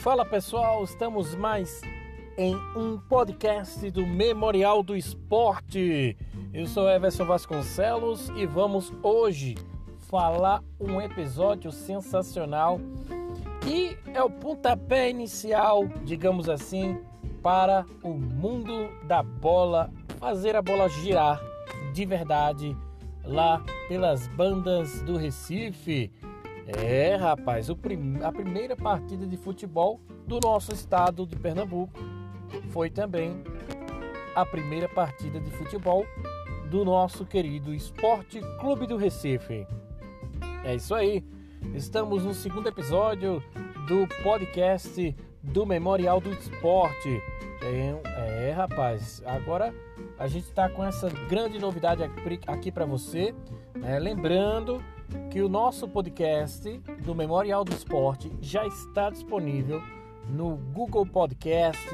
Fala pessoal, estamos mais em um podcast do Memorial do Esporte. Eu sou Everson Vasconcelos e vamos hoje falar um episódio sensacional que é o pontapé inicial, digamos assim, para o mundo da bola, fazer a bola girar de verdade lá pelas bandas do Recife. É, rapaz, prim a primeira partida de futebol do nosso estado de Pernambuco foi também a primeira partida de futebol do nosso querido Esporte Clube do Recife. É isso aí. Estamos no segundo episódio do podcast do Memorial do Esporte. É, é rapaz, agora a gente está com essa grande novidade aqui, para você. Né? Lembrando que o nosso podcast do Memorial do Esporte já está disponível no Google Podcast,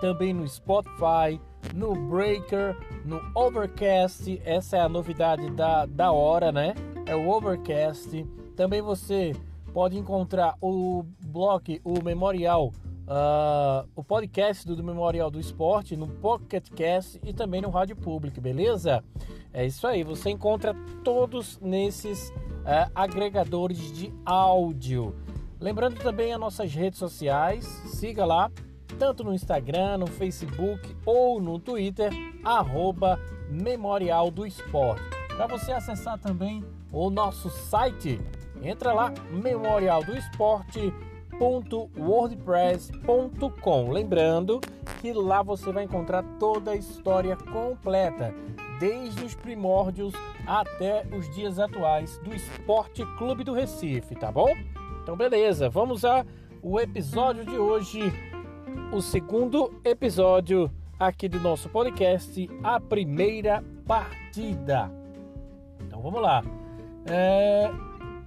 também no Spotify, no Breaker, no Overcast. Essa é a novidade da, da hora, né? É o Overcast. Também você pode encontrar o blog, o Memorial, uh, o podcast do, do Memorial do Esporte no Pocket Cast e também no Rádio Público, beleza? É isso aí, você encontra todos nesses uh, agregadores de áudio. Lembrando também as nossas redes sociais, siga lá, tanto no Instagram, no Facebook ou no Twitter, arroba Memorial do Esporte. Para você acessar também o nosso site, entra lá, memorialdoesporte.wordpress.com. Lembrando que lá você vai encontrar toda a história completa, desde os primórdios até os dias atuais do Esporte Clube do Recife, tá bom? Então, beleza, vamos a o episódio de hoje, o segundo episódio aqui do nosso podcast, a primeira partida. Então, vamos lá. É,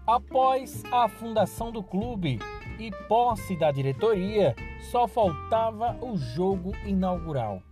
após a fundação do clube e posse da diretoria, só faltava o jogo inaugural,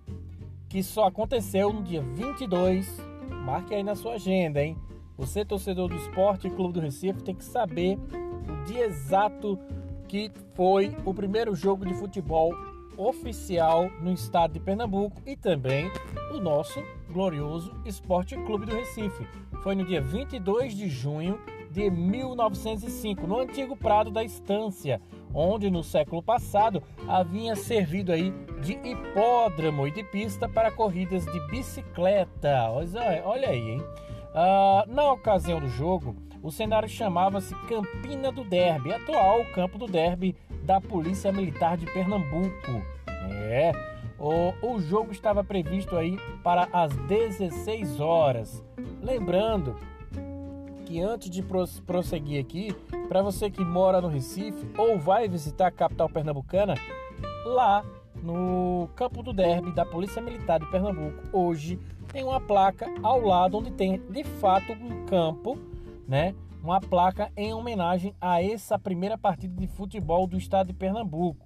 que só aconteceu no dia 22. Marque aí na sua agenda, hein? Você, torcedor do Esporte Clube do Recife, tem que saber o dia exato que foi o primeiro jogo de futebol oficial no estado de Pernambuco e também o nosso glorioso Esporte Clube do Recife. Foi no dia 22 de junho de 1905, no antigo Prado da Estância, onde no século passado havia servido aí de hipódromo e de pista para corridas de bicicleta. Olha aí, hein? Uh, na ocasião do jogo, o cenário chamava-se Campina do Derby, atual campo do Derby da Polícia Militar de Pernambuco. É, o, o jogo estava previsto aí para as 16 horas. Lembrando que antes de prosseguir aqui, para você que mora no Recife ou vai visitar a capital pernambucana, lá no campo do Derby da Polícia Militar de Pernambuco, hoje tem uma placa ao lado onde tem de fato um campo né, uma placa em homenagem a essa primeira partida de futebol do estado de Pernambuco.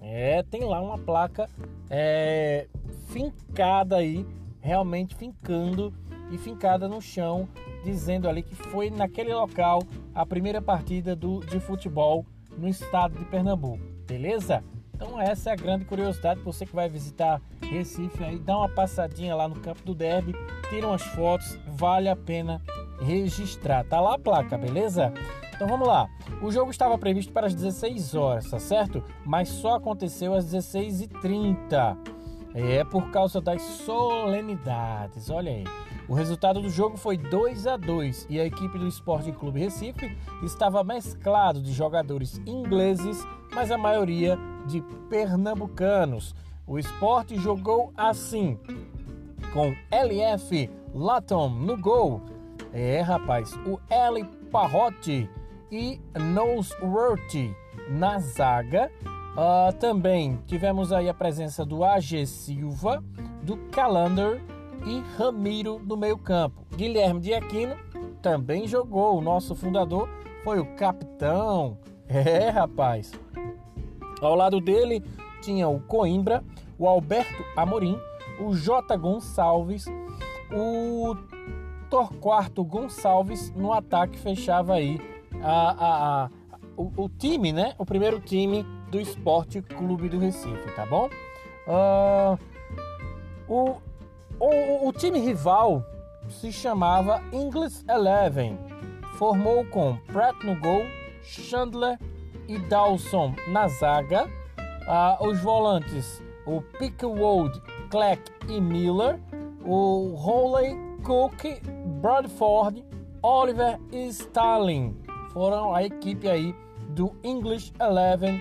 É, tem lá uma placa é, fincada aí, realmente fincando e fincada no chão, dizendo ali que foi naquele local a primeira partida do, de futebol no estado de Pernambuco. Beleza? Então essa é a grande curiosidade, você que vai visitar Recife aí, dá uma passadinha lá no campo do Derby, tira umas fotos, vale a pena registrar. Tá lá a placa, beleza? Então vamos lá. O jogo estava previsto para as 16 horas, tá certo? Mas só aconteceu às 16h30. É por causa das solenidades. Olha aí. O resultado do jogo foi 2 a 2 e a equipe do Esporte Clube Recife estava mesclado de jogadores ingleses, mas a maioria de pernambucanos. O esporte jogou assim, com LF Latom no gol, é, rapaz, o Eli Parrotti e Noseworthy na zaga. Uh, também tivemos aí a presença do AG Silva, do Calander e Ramiro no meio-campo. Guilherme de Aquino também jogou. O nosso fundador foi o capitão. É, rapaz. Ao lado dele tinha o Coimbra, o Alberto Amorim, o J. Gonçalves, o Torquato Gonçalves no ataque fechava aí a, a, a o, o, time, né? O primeiro time do Esporte Clube do Recife, tá bom? Uh, o, o, o time rival se chamava English Eleven. Formou com Pratt no gol, Chandler e Dawson na zaga. Uh, os volantes, o Pickwood, Cleck e Miller. O Hawley, Cook, Bradford, Oliver e Stalin foram a equipe aí do English Eleven,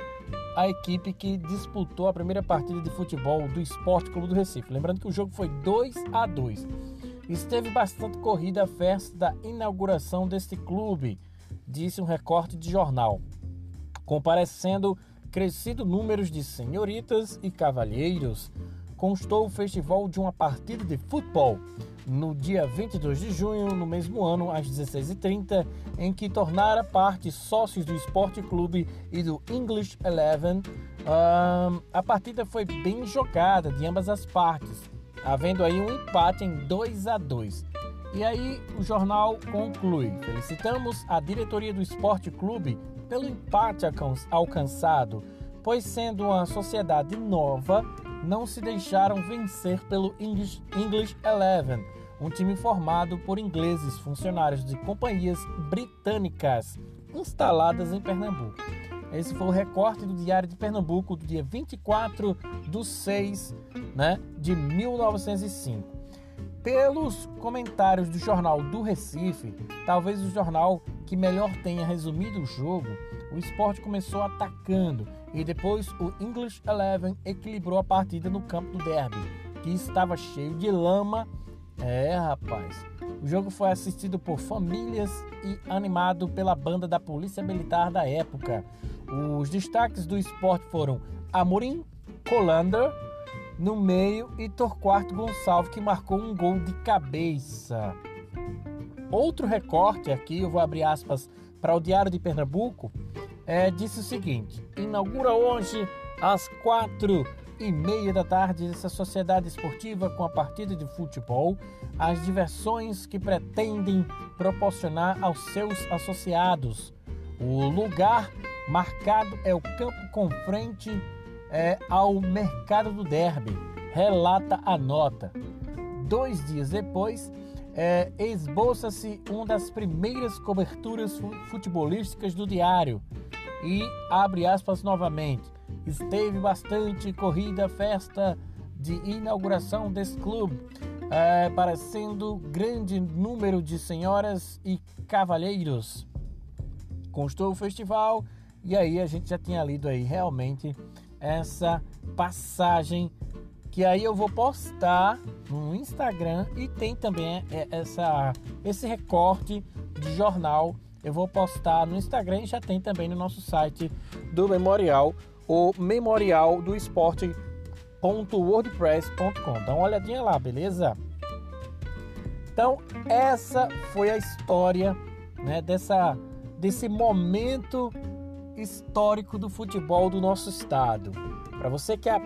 a equipe que disputou a primeira partida de futebol do Esporte Clube do Recife. Lembrando que o jogo foi 2 a 2. Esteve bastante corrida a festa da inauguração deste clube, disse um recorte de jornal, comparecendo crescido números de senhoritas e cavalheiros. Constou o festival de uma partida de futebol no dia 22 de junho, no mesmo ano, às 16h30, em que tornara parte sócios do Esporte Clube e do English Eleven. Um, a partida foi bem jogada de ambas as partes, havendo aí um empate em 2 a 2. E aí o jornal conclui: felicitamos a diretoria do Esporte Clube pelo empate alcançado, pois sendo uma sociedade nova, não se deixaram vencer pelo English, English Eleven, um time formado por ingleses funcionários de companhias britânicas instaladas em Pernambuco. Esse foi o recorte do Diário de Pernambuco do dia 24 de 6 né, de 1905. Pelos comentários do jornal do Recife, talvez o jornal que melhor tenha resumido o jogo, o esporte começou atacando e depois o English Eleven equilibrou a partida no campo do derby, que estava cheio de lama é, rapaz. O jogo foi assistido por famílias e animado pela banda da Polícia Militar da época. Os destaques do esporte foram Amorim Colander no meio e Torquato Gonçalves que marcou um gol de cabeça. Outro recorte aqui, eu vou abrir aspas para o Diário de Pernambuco, é, disse o seguinte: inaugura hoje às quatro e meia da tarde essa sociedade esportiva com a partida de futebol, as diversões que pretendem proporcionar aos seus associados. O lugar marcado é o campo com frente é, ao mercado do Derby, relata a nota. Dois dias depois, é, esboça-se uma das primeiras coberturas futebolísticas do diário e abre aspas novamente esteve bastante corrida festa de inauguração desse clube, é, parecendo grande número de senhoras e cavalheiros. Constou o festival e aí a gente já tinha lido aí realmente essa passagem que aí eu vou postar no Instagram e tem também é, essa, esse recorte de jornal. Eu vou postar no Instagram e já tem também no nosso site do Memorial o memorial do esporte.wordpress.com. Dá uma olhadinha lá, beleza? Então, essa foi a história né, dessa, desse momento histórico do futebol do nosso estado. Para você que é,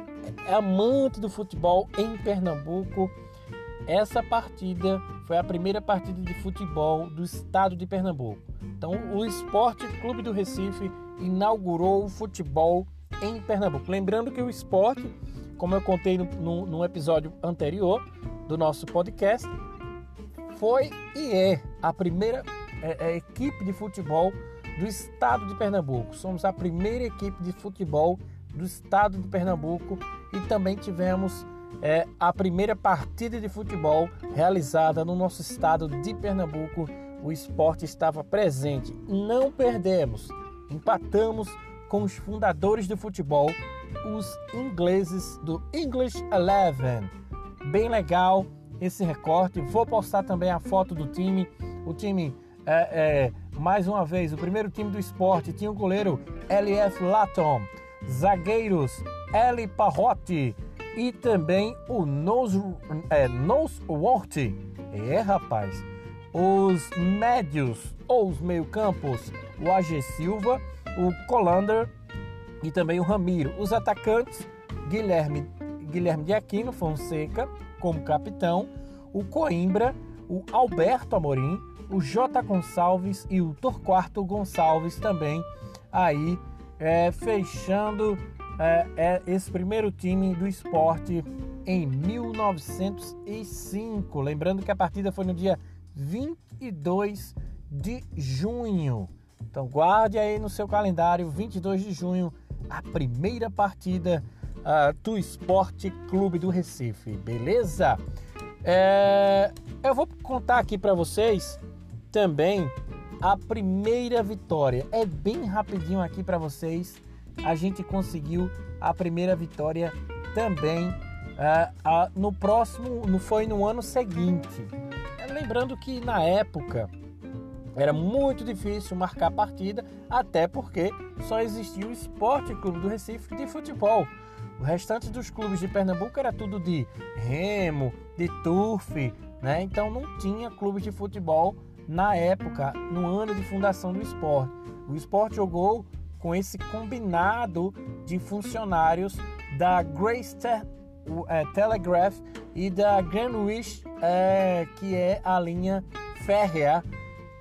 é amante do futebol em Pernambuco, essa partida foi a primeira partida de futebol do estado de Pernambuco. Então, o Esporte Clube do Recife inaugurou o futebol em Pernambuco. Lembrando que o esporte, como eu contei no, no, no episódio anterior do nosso podcast, foi e é a primeira é, é, equipe de futebol do estado de Pernambuco. Somos a primeira equipe de futebol do estado de Pernambuco e também tivemos é, a primeira partida de futebol realizada no nosso estado de Pernambuco. O esporte estava presente. Não perdemos, empatamos com os fundadores do futebol, os ingleses do English Eleven. Bem legal esse recorte. Vou postar também a foto do time. O time, é, é, mais uma vez, o primeiro time do esporte tinha o goleiro LF Latom, zagueiros Eli Parrotti e também o Nose, é, Noseworthy. É, rapaz. Os médios ou os meio-campos, o AG Silva o Colander e também o Ramiro. Os atacantes, Guilherme, Guilherme de Aquino Fonseca como capitão, o Coimbra, o Alberto Amorim, o J. Gonçalves e o Torquato Gonçalves também aí é, fechando é, é, esse primeiro time do esporte em 1905. Lembrando que a partida foi no dia 22 de junho. Então guarde aí no seu calendário, 22 de junho, a primeira partida uh, do Esporte Clube do Recife, beleza? É, eu vou contar aqui para vocês também a primeira vitória. É bem rapidinho aqui para vocês. A gente conseguiu a primeira vitória também uh, uh, no próximo, não foi no ano seguinte. Lembrando que na época era muito difícil marcar partida, até porque só existia o Esporte Clube do Recife de futebol. O restante dos clubes de Pernambuco era tudo de remo, de turf, né? Então não tinha clubes de futebol na época, no ano de fundação do esporte. O esporte jogou com esse combinado de funcionários da Grace é, Telegraph e da Greenwich, é, que é a linha férrea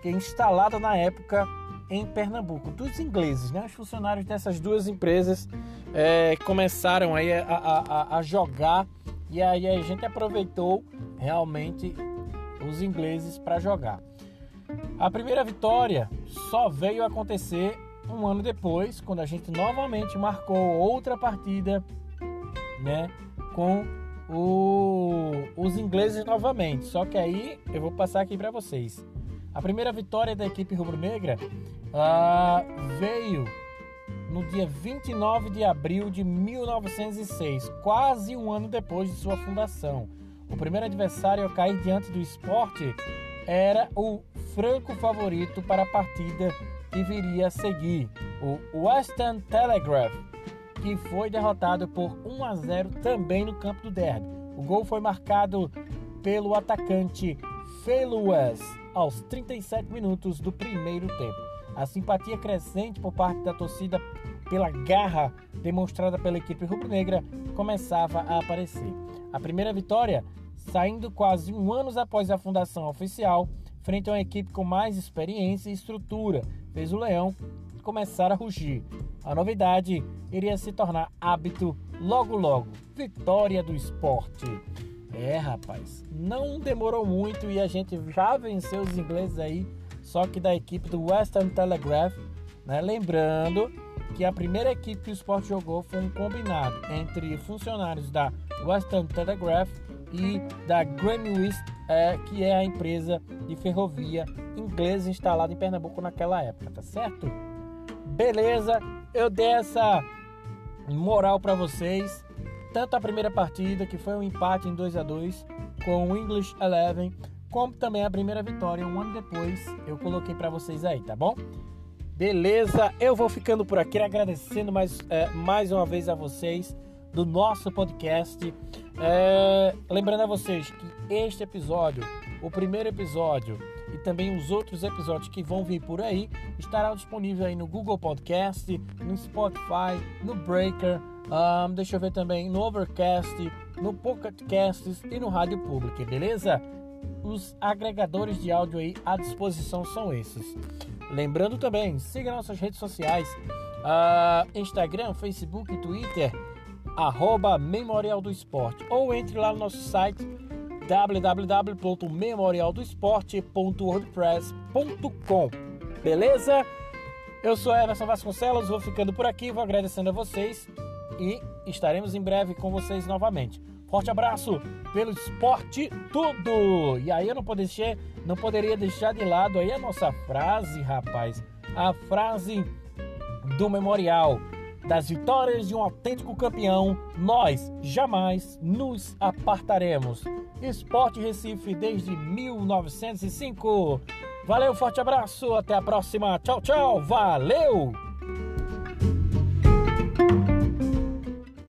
que é instalada na época em Pernambuco, dos ingleses, né? Os funcionários dessas duas empresas é, começaram aí a, a, a, jogar e aí a gente aproveitou realmente os ingleses para jogar. A primeira vitória só veio acontecer um ano depois, quando a gente novamente marcou outra partida, né, com o, os ingleses novamente. Só que aí eu vou passar aqui para vocês. A primeira vitória da equipe rubro-negra uh, veio no dia 29 de abril de 1906, quase um ano depois de sua fundação. O primeiro adversário a cair diante do esporte era o franco favorito para a partida que viria a seguir, o Western Telegraph, que foi derrotado por 1 a 0 também no campo do derby. O gol foi marcado pelo atacante Feluas aos 37 minutos do primeiro tempo. A simpatia crescente por parte da torcida pela garra demonstrada pela equipe rubro-negra começava a aparecer. A primeira vitória, saindo quase um ano após a fundação oficial, frente a uma equipe com mais experiência e estrutura, fez o Leão começar a rugir. A novidade iria se tornar hábito logo logo. Vitória do esporte. É, rapaz, não demorou muito e a gente já venceu os ingleses aí, só que da equipe do Western Telegraph, né? Lembrando que a primeira equipe que o esporte jogou foi um combinado entre funcionários da Western Telegraph e da Greenwich, é, que é a empresa de ferrovia inglesa instalada em Pernambuco naquela época, tá certo? Beleza, eu dei essa moral para vocês tanto a primeira partida, que foi um empate em 2 a 2 com o English Eleven, como também a primeira vitória um ano depois, eu coloquei para vocês aí, tá bom? Beleza, eu vou ficando por aqui agradecendo mais, é, mais uma vez a vocês do nosso podcast. É, lembrando a vocês que este episódio, o primeiro episódio e também os outros episódios que vão vir por aí, estarão disponíveis aí no Google Podcast, no Spotify, no Breaker, um, deixa eu ver também no Overcast, no Pocket Casts e no Rádio Pública, beleza? Os agregadores de áudio aí à disposição são esses. Lembrando também, siga nossas redes sociais: uh, Instagram, Facebook Twitter, arroba Memorial do Esporte. Ou entre lá no nosso site www.memorialdoesporte.wordpress.com. Beleza? Eu sou Emerson Vasconcelos, vou ficando por aqui, vou agradecendo a vocês e estaremos em breve com vocês novamente. Forte abraço pelo esporte tudo! E aí eu não, deixar, não poderia deixar de lado aí a nossa frase, rapaz. A frase do memorial das vitórias de um autêntico campeão, nós jamais nos apartaremos. Esporte Recife desde 1905. Valeu, forte abraço, até a próxima. Tchau, tchau. Valeu!